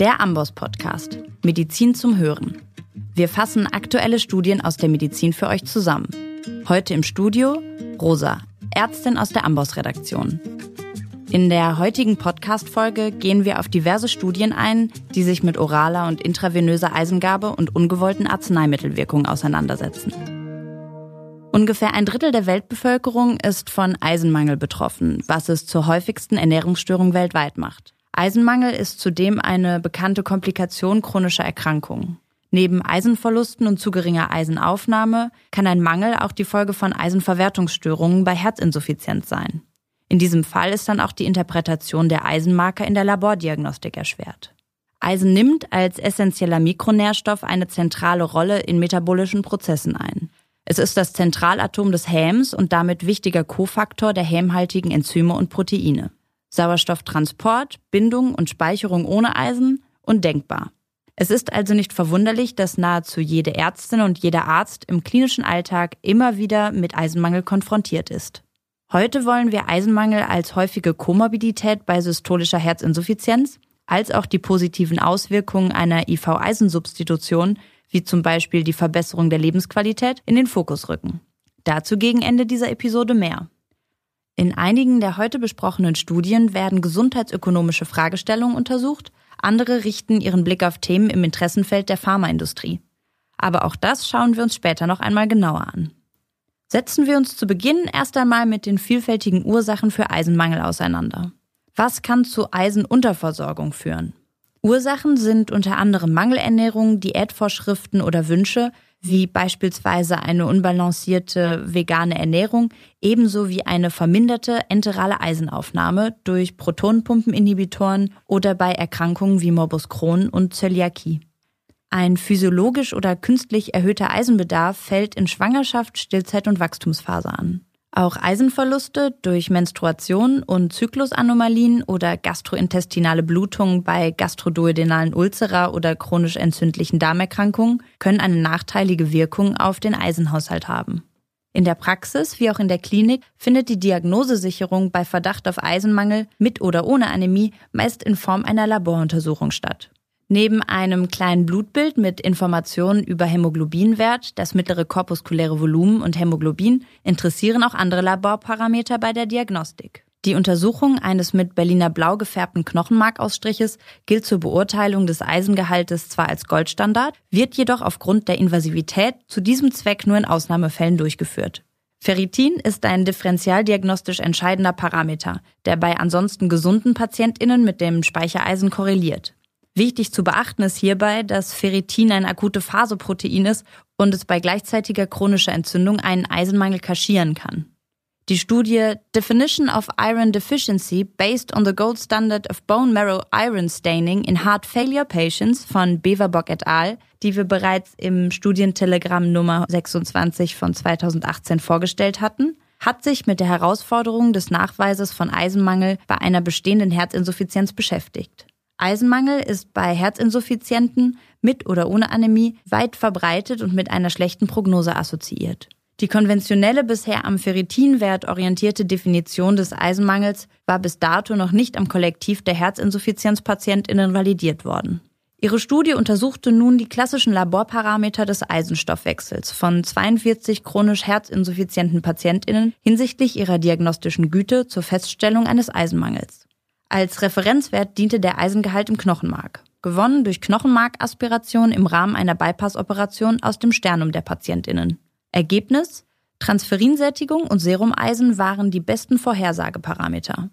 Der Amboss Podcast. Medizin zum Hören. Wir fassen aktuelle Studien aus der Medizin für euch zusammen. Heute im Studio Rosa, Ärztin aus der Amboss Redaktion. In der heutigen Podcast-Folge gehen wir auf diverse Studien ein, die sich mit oraler und intravenöser Eisengabe und ungewollten Arzneimittelwirkungen auseinandersetzen. Ungefähr ein Drittel der Weltbevölkerung ist von Eisenmangel betroffen, was es zur häufigsten Ernährungsstörung weltweit macht. Eisenmangel ist zudem eine bekannte Komplikation chronischer Erkrankungen. Neben Eisenverlusten und zu geringer Eisenaufnahme kann ein Mangel auch die Folge von Eisenverwertungsstörungen bei Herzinsuffizienz sein. In diesem Fall ist dann auch die Interpretation der Eisenmarker in der Labordiagnostik erschwert. Eisen nimmt als essentieller Mikronährstoff eine zentrale Rolle in metabolischen Prozessen ein. Es ist das Zentralatom des Häms und damit wichtiger Kofaktor der hämhaltigen Enzyme und Proteine. Sauerstofftransport, Bindung und Speicherung ohne Eisen undenkbar. Es ist also nicht verwunderlich, dass nahezu jede Ärztin und jeder Arzt im klinischen Alltag immer wieder mit Eisenmangel konfrontiert ist. Heute wollen wir Eisenmangel als häufige Komorbidität bei systolischer Herzinsuffizienz, als auch die positiven Auswirkungen einer IV-Eisensubstitution wie zum Beispiel die Verbesserung der Lebensqualität, in den Fokus rücken. Dazu gegen Ende dieser Episode mehr. In einigen der heute besprochenen Studien werden gesundheitsökonomische Fragestellungen untersucht, andere richten ihren Blick auf Themen im Interessenfeld der Pharmaindustrie. Aber auch das schauen wir uns später noch einmal genauer an. Setzen wir uns zu Beginn erst einmal mit den vielfältigen Ursachen für Eisenmangel auseinander. Was kann zu Eisenunterversorgung führen? Ursachen sind unter anderem Mangelernährung, Diätvorschriften oder Wünsche, wie beispielsweise eine unbalancierte vegane Ernährung, ebenso wie eine verminderte enterale Eisenaufnahme durch Protonenpumpeninhibitoren oder bei Erkrankungen wie Morbus Crohn und Zöliakie. Ein physiologisch oder künstlich erhöhter Eisenbedarf fällt in Schwangerschaft, Stillzeit und Wachstumsphase an. Auch Eisenverluste durch Menstruation und Zyklusanomalien oder gastrointestinale Blutungen bei gastroduodenalen Ulcera oder chronisch entzündlichen Darmerkrankungen können eine nachteilige Wirkung auf den Eisenhaushalt haben. In der Praxis wie auch in der Klinik findet die Diagnosesicherung bei Verdacht auf Eisenmangel mit oder ohne Anämie meist in Form einer Laboruntersuchung statt. Neben einem kleinen Blutbild mit Informationen über Hämoglobinwert, das mittlere korpuskuläre Volumen und Hämoglobin interessieren auch andere Laborparameter bei der Diagnostik. Die Untersuchung eines mit Berliner Blau gefärbten Knochenmarkausstriches gilt zur Beurteilung des Eisengehaltes zwar als Goldstandard, wird jedoch aufgrund der Invasivität zu diesem Zweck nur in Ausnahmefällen durchgeführt. Ferritin ist ein differentialdiagnostisch entscheidender Parameter, der bei ansonsten gesunden Patientinnen mit dem Speichereisen korreliert. Wichtig zu beachten ist hierbei, dass Ferritin ein akute Phaseprotein ist und es bei gleichzeitiger chronischer Entzündung einen Eisenmangel kaschieren kann. Die Studie Definition of Iron Deficiency based on the Gold Standard of Bone Marrow Iron Staining in Heart Failure Patients von Beverbock et al., die wir bereits im Studientelegramm Nummer 26 von 2018 vorgestellt hatten, hat sich mit der Herausforderung des Nachweises von Eisenmangel bei einer bestehenden Herzinsuffizienz beschäftigt. Eisenmangel ist bei Herzinsuffizienten mit oder ohne Anämie weit verbreitet und mit einer schlechten Prognose assoziiert. Die konventionelle bisher am Ferritinwert orientierte Definition des Eisenmangels war bis dato noch nicht am Kollektiv der Herzinsuffizienzpatientinnen validiert worden. Ihre Studie untersuchte nun die klassischen Laborparameter des Eisenstoffwechsels von 42 chronisch herzinsuffizienten Patientinnen hinsichtlich ihrer diagnostischen Güte zur Feststellung eines Eisenmangels. Als Referenzwert diente der Eisengehalt im Knochenmark, gewonnen durch Knochenmarkaspiration im Rahmen einer Bypassoperation aus dem Sternum der Patientinnen. Ergebnis? Transferinsättigung und Serumeisen waren die besten Vorhersageparameter.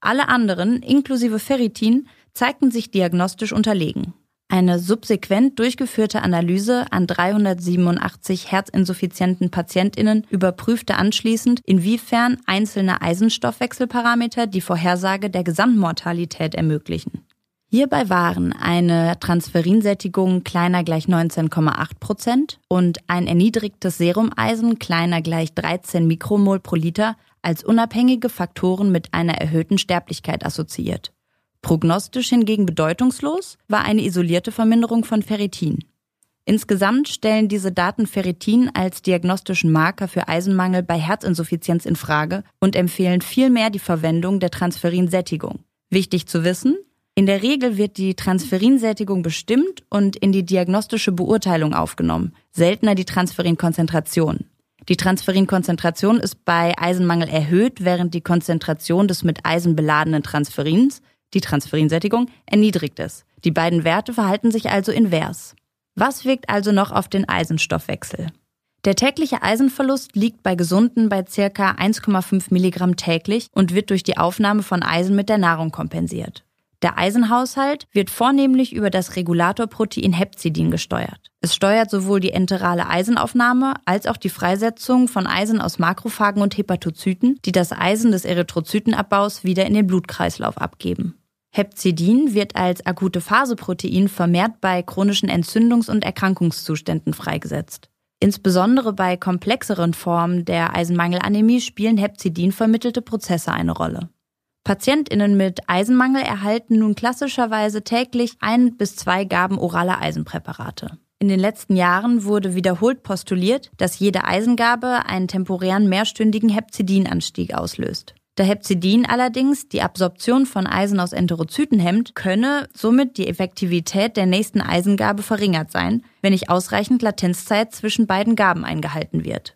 Alle anderen, inklusive Ferritin, zeigten sich diagnostisch unterlegen. Eine subsequent durchgeführte Analyse an 387 herzinsuffizienten Patientinnen überprüfte anschließend, inwiefern einzelne Eisenstoffwechselparameter die Vorhersage der Gesamtmortalität ermöglichen. Hierbei waren eine Transferinsättigung kleiner gleich 19,8 Prozent und ein erniedrigtes Serumeisen kleiner gleich 13 Mikromol pro Liter als unabhängige Faktoren mit einer erhöhten Sterblichkeit assoziiert. Prognostisch hingegen bedeutungslos war eine isolierte Verminderung von Ferritin. Insgesamt stellen diese Daten Ferritin als diagnostischen Marker für Eisenmangel bei Herzinsuffizienz in Frage und empfehlen vielmehr die Verwendung der Transferinsättigung. Wichtig zu wissen, In der Regel wird die Transferinsättigung bestimmt und in die diagnostische Beurteilung aufgenommen, seltener die Transferinkonzentration. Die Transferinkonzentration ist bei Eisenmangel erhöht, während die Konzentration des mit Eisen beladenen Transferins, die Transferinsättigung, erniedrigt ist. Die beiden Werte verhalten sich also invers. Was wirkt also noch auf den Eisenstoffwechsel? Der tägliche Eisenverlust liegt bei Gesunden bei ca. 1,5 Milligramm täglich und wird durch die Aufnahme von Eisen mit der Nahrung kompensiert. Der Eisenhaushalt wird vornehmlich über das Regulatorprotein Hepzidin gesteuert. Es steuert sowohl die enterale Eisenaufnahme als auch die Freisetzung von Eisen aus Makrophagen und Hepatozyten, die das Eisen des Erythrozytenabbaus wieder in den Blutkreislauf abgeben. Hepzidin wird als akute Phaseprotein vermehrt bei chronischen Entzündungs- und Erkrankungszuständen freigesetzt. Insbesondere bei komplexeren Formen der Eisenmangelanämie spielen Hepzidin vermittelte Prozesse eine Rolle. PatientInnen mit Eisenmangel erhalten nun klassischerweise täglich ein bis zwei Gaben oraler Eisenpräparate. In den letzten Jahren wurde wiederholt postuliert, dass jede Eisengabe einen temporären mehrstündigen Hepzidinanstieg auslöst. Da Hepzidin allerdings die Absorption von Eisen aus Enterozyten hemmt, könne somit die Effektivität der nächsten Eisengabe verringert sein, wenn nicht ausreichend Latenzzeit zwischen beiden Gaben eingehalten wird.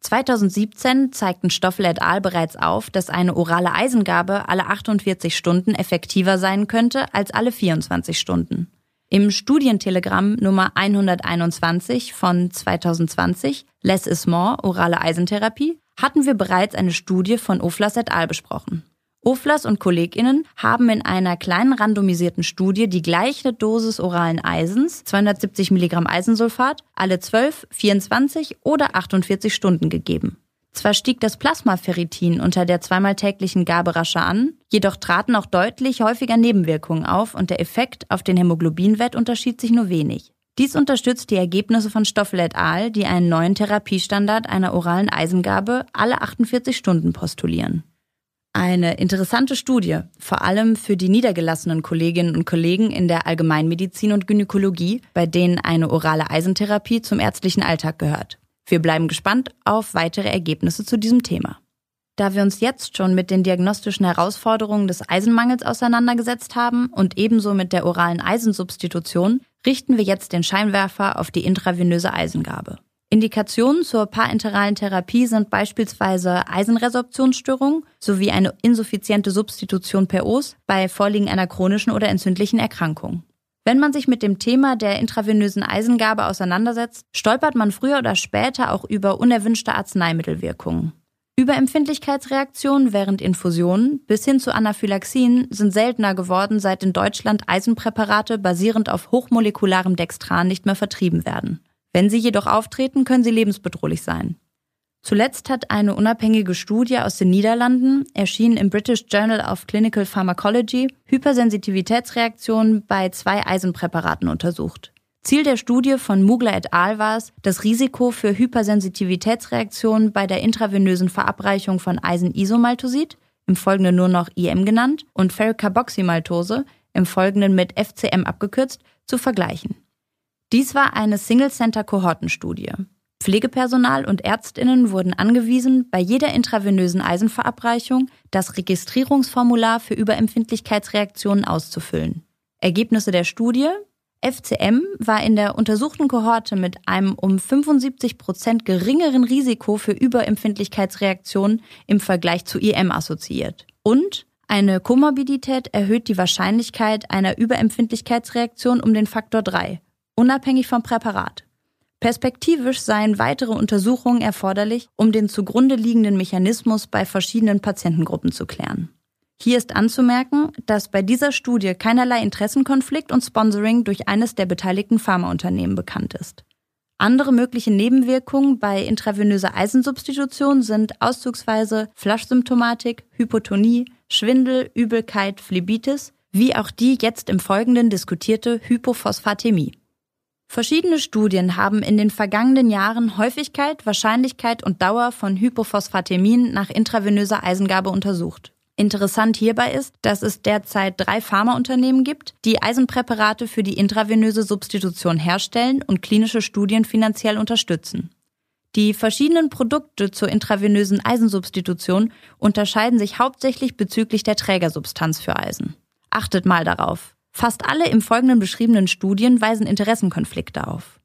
2017 zeigten Stoffel et al. bereits auf, dass eine orale Eisengabe alle 48 Stunden effektiver sein könnte als alle 24 Stunden. Im Studientelegramm Nummer 121 von 2020, Less is More, orale Eisentherapie, hatten wir bereits eine Studie von Oflas et al. besprochen. Oflas und KollegInnen haben in einer kleinen randomisierten Studie die gleiche Dosis oralen Eisens, 270 Milligramm Eisensulfat, alle 12, 24 oder 48 Stunden gegeben. Zwar stieg das Plasmaferritin unter der zweimal täglichen Gabe rascher an, jedoch traten auch deutlich häufiger Nebenwirkungen auf und der Effekt auf den Hämoglobinwert unterschied sich nur wenig. Dies unterstützt die Ergebnisse von Stoffel et al., die einen neuen Therapiestandard einer oralen Eisengabe alle 48 Stunden postulieren. Eine interessante Studie, vor allem für die niedergelassenen Kolleginnen und Kollegen in der Allgemeinmedizin und Gynäkologie, bei denen eine orale Eisentherapie zum ärztlichen Alltag gehört. Wir bleiben gespannt auf weitere Ergebnisse zu diesem Thema. Da wir uns jetzt schon mit den diagnostischen Herausforderungen des Eisenmangels auseinandergesetzt haben und ebenso mit der oralen Eisensubstitution, richten wir jetzt den Scheinwerfer auf die intravenöse Eisengabe. Indikationen zur parenteralen Therapie sind beispielsweise Eisenresorptionsstörungen sowie eine insuffiziente Substitution per Os bei Vorliegen einer chronischen oder entzündlichen Erkrankung. Wenn man sich mit dem Thema der intravenösen Eisengabe auseinandersetzt, stolpert man früher oder später auch über unerwünschte Arzneimittelwirkungen. Überempfindlichkeitsreaktionen während Infusionen bis hin zu Anaphylaxien sind seltener geworden, seit in Deutschland Eisenpräparate basierend auf hochmolekularem Dextran nicht mehr vertrieben werden. Wenn sie jedoch auftreten, können sie lebensbedrohlich sein. Zuletzt hat eine unabhängige Studie aus den Niederlanden, erschienen im British Journal of Clinical Pharmacology, Hypersensitivitätsreaktionen bei zwei Eisenpräparaten untersucht. Ziel der Studie von Mugler et al. war es, das Risiko für Hypersensitivitätsreaktionen bei der intravenösen Verabreichung von Eisenisomaltosid, im Folgenden nur noch IM genannt, und Ferrocarboxymaltose, im Folgenden mit FCM abgekürzt, zu vergleichen. Dies war eine Single-Center-Kohortenstudie. Pflegepersonal und Ärztinnen wurden angewiesen, bei jeder intravenösen Eisenverabreichung das Registrierungsformular für Überempfindlichkeitsreaktionen auszufüllen. Ergebnisse der Studie FCM war in der untersuchten Kohorte mit einem um 75 Prozent geringeren Risiko für Überempfindlichkeitsreaktionen im Vergleich zu IM assoziiert. Und eine Komorbidität erhöht die Wahrscheinlichkeit einer Überempfindlichkeitsreaktion um den Faktor 3 unabhängig vom Präparat. Perspektivisch seien weitere Untersuchungen erforderlich, um den zugrunde liegenden Mechanismus bei verschiedenen Patientengruppen zu klären. Hier ist anzumerken, dass bei dieser Studie keinerlei Interessenkonflikt und Sponsoring durch eines der beteiligten Pharmaunternehmen bekannt ist. Andere mögliche Nebenwirkungen bei intravenöser Eisensubstitution sind auszugsweise Flaschsymptomatik, Hypotonie, Schwindel, Übelkeit, Phlebitis, wie auch die jetzt im Folgenden diskutierte Hypophosphatämie. Verschiedene Studien haben in den vergangenen Jahren Häufigkeit, Wahrscheinlichkeit und Dauer von Hypophosphatämien nach intravenöser Eisengabe untersucht. Interessant hierbei ist, dass es derzeit drei Pharmaunternehmen gibt, die Eisenpräparate für die intravenöse Substitution herstellen und klinische Studien finanziell unterstützen. Die verschiedenen Produkte zur intravenösen Eisensubstitution unterscheiden sich hauptsächlich bezüglich der Trägersubstanz für Eisen. Achtet mal darauf. Fast alle im Folgenden beschriebenen Studien weisen Interessenkonflikte auf.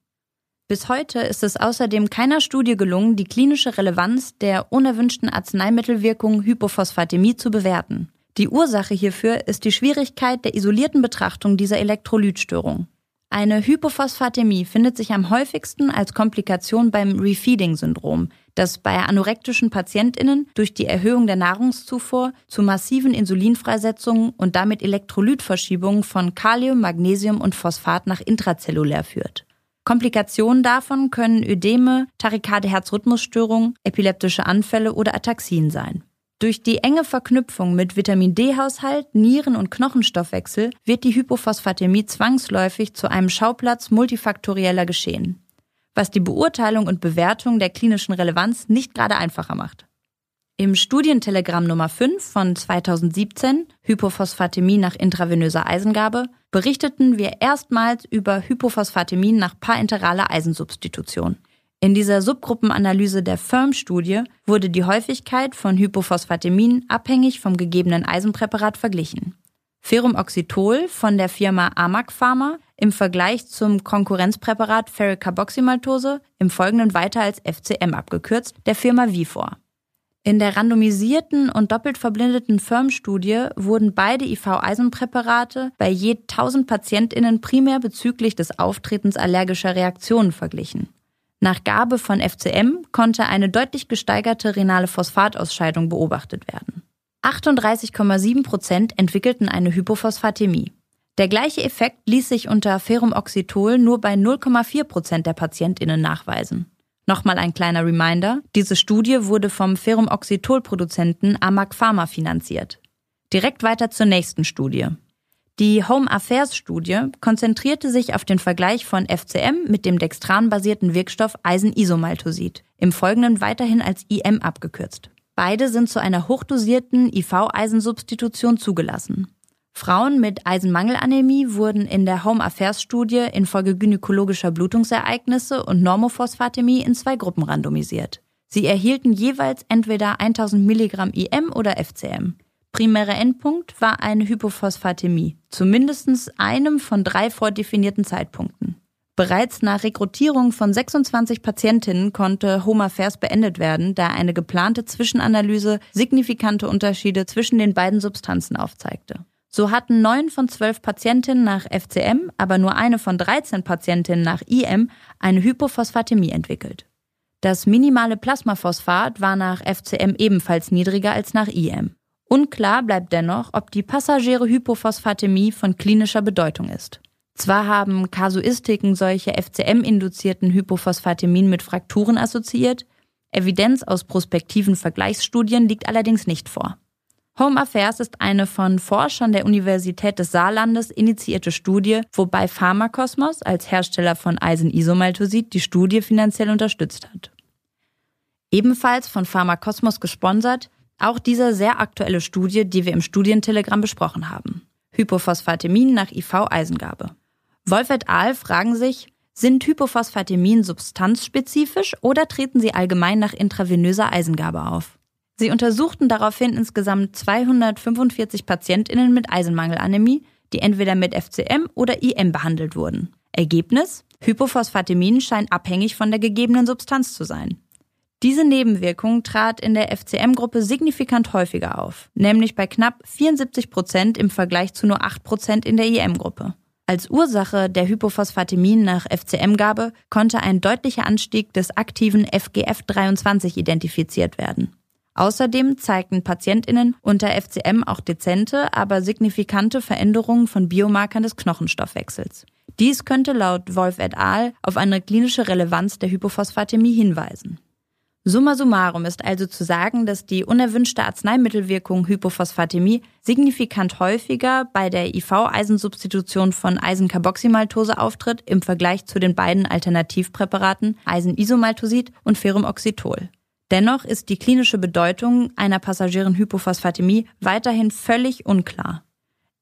Bis heute ist es außerdem keiner Studie gelungen, die klinische Relevanz der unerwünschten Arzneimittelwirkung Hypophosphatämie zu bewerten. Die Ursache hierfür ist die Schwierigkeit der isolierten Betrachtung dieser Elektrolytstörung. Eine Hypophosphatämie findet sich am häufigsten als Komplikation beim Refeeding-Syndrom, das bei anorektischen PatientInnen durch die Erhöhung der Nahrungszufuhr zu massiven Insulinfreisetzungen und damit Elektrolytverschiebungen von Kalium, Magnesium und Phosphat nach intrazellulär führt. Komplikationen davon können Ödeme, tachykardie Herzrhythmusstörungen, epileptische Anfälle oder Ataxien sein. Durch die enge Verknüpfung mit Vitamin D-Haushalt, Nieren- und Knochenstoffwechsel wird die Hypophosphatämie zwangsläufig zu einem Schauplatz multifaktorieller Geschehen, was die Beurteilung und Bewertung der klinischen Relevanz nicht gerade einfacher macht. Im Studientelegramm Nummer 5 von 2017, Hypophosphatämie nach intravenöser Eisengabe, berichteten wir erstmals über Hypophosphatämie nach parenteraler Eisensubstitution – in dieser Subgruppenanalyse der FIRM-Studie wurde die Häufigkeit von Hypophosphatämien abhängig vom gegebenen Eisenpräparat verglichen. Ferumoxytol von der Firma Amag Pharma im Vergleich zum Konkurrenzpräparat Ferricarboxymaltose im Folgenden weiter als FCM abgekürzt, der Firma Vifor. In der randomisierten und doppelt verblindeten FIRM-Studie wurden beide IV-Eisenpräparate bei je 1000 PatientInnen primär bezüglich des Auftretens allergischer Reaktionen verglichen. Nach Gabe von FCM konnte eine deutlich gesteigerte renale Phosphatausscheidung beobachtet werden. 38,7 Prozent entwickelten eine Hypophosphatämie. Der gleiche Effekt ließ sich unter Ferumoxytol nur bei 0,4 Prozent der PatientInnen nachweisen. Nochmal ein kleiner Reminder, diese Studie wurde vom Ferumoxytol-Produzenten Amag Pharma finanziert. Direkt weiter zur nächsten Studie. Die Home Affairs Studie konzentrierte sich auf den Vergleich von FCM mit dem dextran-basierten Wirkstoff Eisenisomaltosid, im Folgenden weiterhin als IM abgekürzt. Beide sind zu einer hochdosierten IV-Eisensubstitution zugelassen. Frauen mit Eisenmangelanämie wurden in der Home Affairs Studie infolge gynäkologischer Blutungsereignisse und Normophosphatämie in zwei Gruppen randomisiert. Sie erhielten jeweils entweder 1000 Milligramm IM oder FCM. Primärer Endpunkt war eine Hypophosphatämie, zu mindestens einem von drei vordefinierten Zeitpunkten. Bereits nach Rekrutierung von 26 Patientinnen konnte HOMA-FAIRS beendet werden, da eine geplante Zwischenanalyse signifikante Unterschiede zwischen den beiden Substanzen aufzeigte. So hatten neun von zwölf Patientinnen nach FCM, aber nur eine von 13 Patientinnen nach IM eine Hypophosphatämie entwickelt. Das minimale Plasmaphosphat war nach FCM ebenfalls niedriger als nach IM. Unklar bleibt dennoch, ob die passagiere Hypophosphatämie von klinischer Bedeutung ist. Zwar haben Kasuistiken solche FCM-induzierten Hypophosphatämien mit Frakturen assoziiert, Evidenz aus prospektiven Vergleichsstudien liegt allerdings nicht vor. Home Affairs ist eine von Forschern der Universität des Saarlandes initiierte Studie, wobei Pharmakosmos als Hersteller von Eisenisomaltosid die Studie finanziell unterstützt hat. Ebenfalls von Pharmakosmos gesponsert auch diese sehr aktuelle Studie, die wir im Studientelegramm besprochen haben. Hypophosphatämien nach IV-Eisengabe. Wolf et al. fragen sich, sind Hypophosphatämien substanzspezifisch oder treten sie allgemein nach intravenöser Eisengabe auf? Sie untersuchten daraufhin insgesamt 245 PatientInnen mit Eisenmangelanämie, die entweder mit FCM oder IM behandelt wurden. Ergebnis? Hypophosphatämien scheinen abhängig von der gegebenen Substanz zu sein. Diese Nebenwirkung trat in der FCM-Gruppe signifikant häufiger auf, nämlich bei knapp 74 Prozent im Vergleich zu nur 8 Prozent in der IM-Gruppe. Als Ursache der Hypophosphatämien nach FCM-Gabe konnte ein deutlicher Anstieg des aktiven FGF23 identifiziert werden. Außerdem zeigten PatientInnen unter FCM auch dezente, aber signifikante Veränderungen von Biomarkern des Knochenstoffwechsels. Dies könnte laut Wolf et al. auf eine klinische Relevanz der Hypophosphatämie hinweisen. Summa summarum ist also zu sagen, dass die unerwünschte Arzneimittelwirkung Hypophosphatämie signifikant häufiger bei der IV-Eisensubstitution von Eisencarboxymaltose auftritt im Vergleich zu den beiden Alternativpräparaten Eisenisomaltosid und Ferumoxytol. Dennoch ist die klinische Bedeutung einer passagieren Hypophosphatämie weiterhin völlig unklar.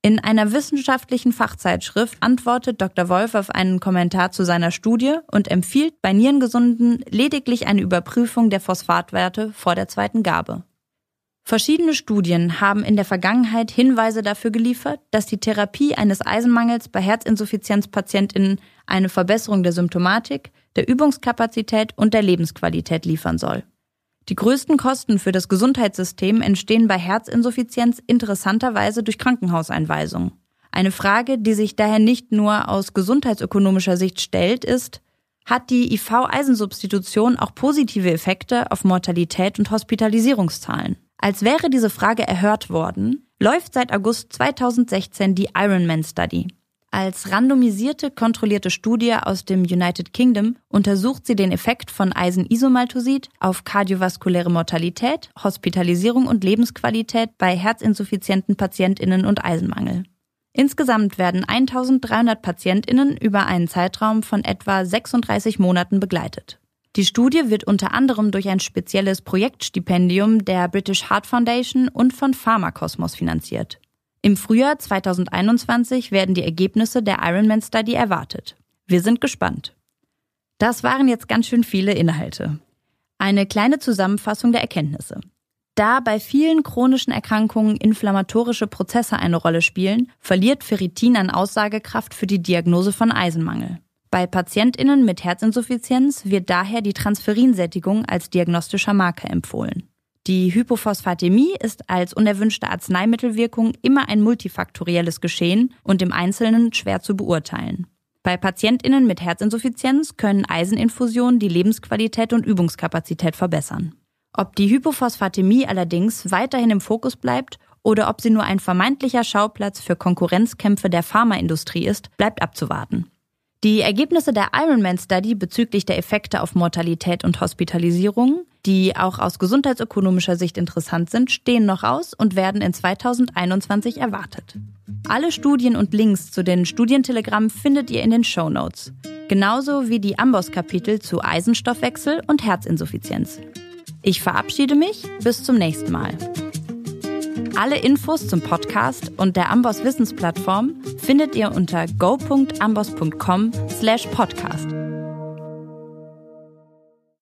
In einer wissenschaftlichen Fachzeitschrift antwortet Dr. Wolf auf einen Kommentar zu seiner Studie und empfiehlt bei Nierengesunden lediglich eine Überprüfung der Phosphatwerte vor der zweiten Gabe. Verschiedene Studien haben in der Vergangenheit Hinweise dafür geliefert, dass die Therapie eines Eisenmangels bei Herzinsuffizienzpatientinnen eine Verbesserung der Symptomatik, der Übungskapazität und der Lebensqualität liefern soll. Die größten Kosten für das Gesundheitssystem entstehen bei Herzinsuffizienz interessanterweise durch Krankenhauseinweisungen. Eine Frage, die sich daher nicht nur aus gesundheitsökonomischer Sicht stellt, ist, hat die IV-Eisensubstitution auch positive Effekte auf Mortalität und Hospitalisierungszahlen? Als wäre diese Frage erhört worden, läuft seit August 2016 die Ironman Study. Als randomisierte, kontrollierte Studie aus dem United Kingdom untersucht sie den Effekt von Eisenisomaltosid auf kardiovaskuläre Mortalität, Hospitalisierung und Lebensqualität bei herzinsuffizienten Patientinnen und Eisenmangel. Insgesamt werden 1300 Patientinnen über einen Zeitraum von etwa 36 Monaten begleitet. Die Studie wird unter anderem durch ein spezielles Projektstipendium der British Heart Foundation und von Pharmakosmos finanziert. Im Frühjahr 2021 werden die Ergebnisse der Ironman Study erwartet. Wir sind gespannt. Das waren jetzt ganz schön viele Inhalte. Eine kleine Zusammenfassung der Erkenntnisse. Da bei vielen chronischen Erkrankungen inflammatorische Prozesse eine Rolle spielen, verliert Ferritin an Aussagekraft für die Diagnose von Eisenmangel. Bei Patientinnen mit Herzinsuffizienz wird daher die Transferinsättigung als diagnostischer Marker empfohlen. Die Hypophosphatämie ist als unerwünschte Arzneimittelwirkung immer ein multifaktorielles Geschehen und im Einzelnen schwer zu beurteilen. Bei Patientinnen mit Herzinsuffizienz können Eiseninfusionen die Lebensqualität und Übungskapazität verbessern. Ob die Hypophosphatämie allerdings weiterhin im Fokus bleibt oder ob sie nur ein vermeintlicher Schauplatz für Konkurrenzkämpfe der Pharmaindustrie ist, bleibt abzuwarten. Die Ergebnisse der Ironman Study bezüglich der Effekte auf Mortalität und Hospitalisierung, die auch aus gesundheitsökonomischer Sicht interessant sind, stehen noch aus und werden in 2021 erwartet. Alle Studien und Links zu den Studientelegrammen findet ihr in den Show Notes, genauso wie die Amboss-Kapitel zu Eisenstoffwechsel und Herzinsuffizienz. Ich verabschiede mich, bis zum nächsten Mal. Alle Infos zum Podcast und der Amboss Wissensplattform findet ihr unter go.amboss.com/podcast.